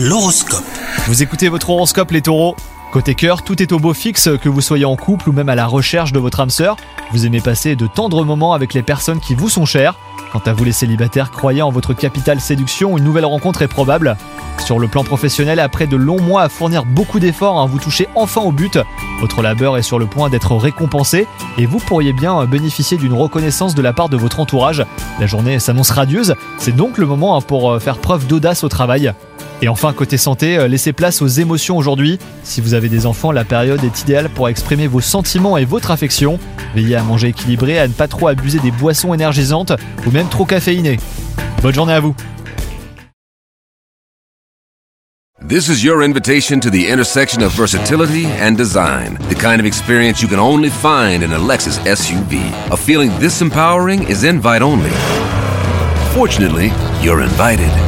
L'horoscope. Vous écoutez votre horoscope les taureaux Côté cœur, tout est au beau fixe, que vous soyez en couple ou même à la recherche de votre âme sœur. Vous aimez passer de tendres moments avec les personnes qui vous sont chères. Quant à vous les célibataires, croyez en votre capitale séduction, une nouvelle rencontre est probable. Sur le plan professionnel, après de longs mois à fournir beaucoup d'efforts, hein, vous touchez enfin au but. Votre labeur est sur le point d'être récompensé et vous pourriez bien bénéficier d'une reconnaissance de la part de votre entourage. La journée s'annonce radieuse, c'est donc le moment hein, pour euh, faire preuve d'audace au travail. Et enfin, côté santé, euh, laissez place aux émotions aujourd'hui. Si vous avez des enfants, la période est idéale pour exprimer vos sentiments et votre affection. Veillez à manger équilibré, à ne pas trop abuser des boissons énergisantes ou même trop caféinées. Bonne journée à vous This is your invitation to the intersection of versatility and design. The kind of experience you can only find in a Lexus SUV. A feeling this empowering is invite only. Fortunately, you're invited.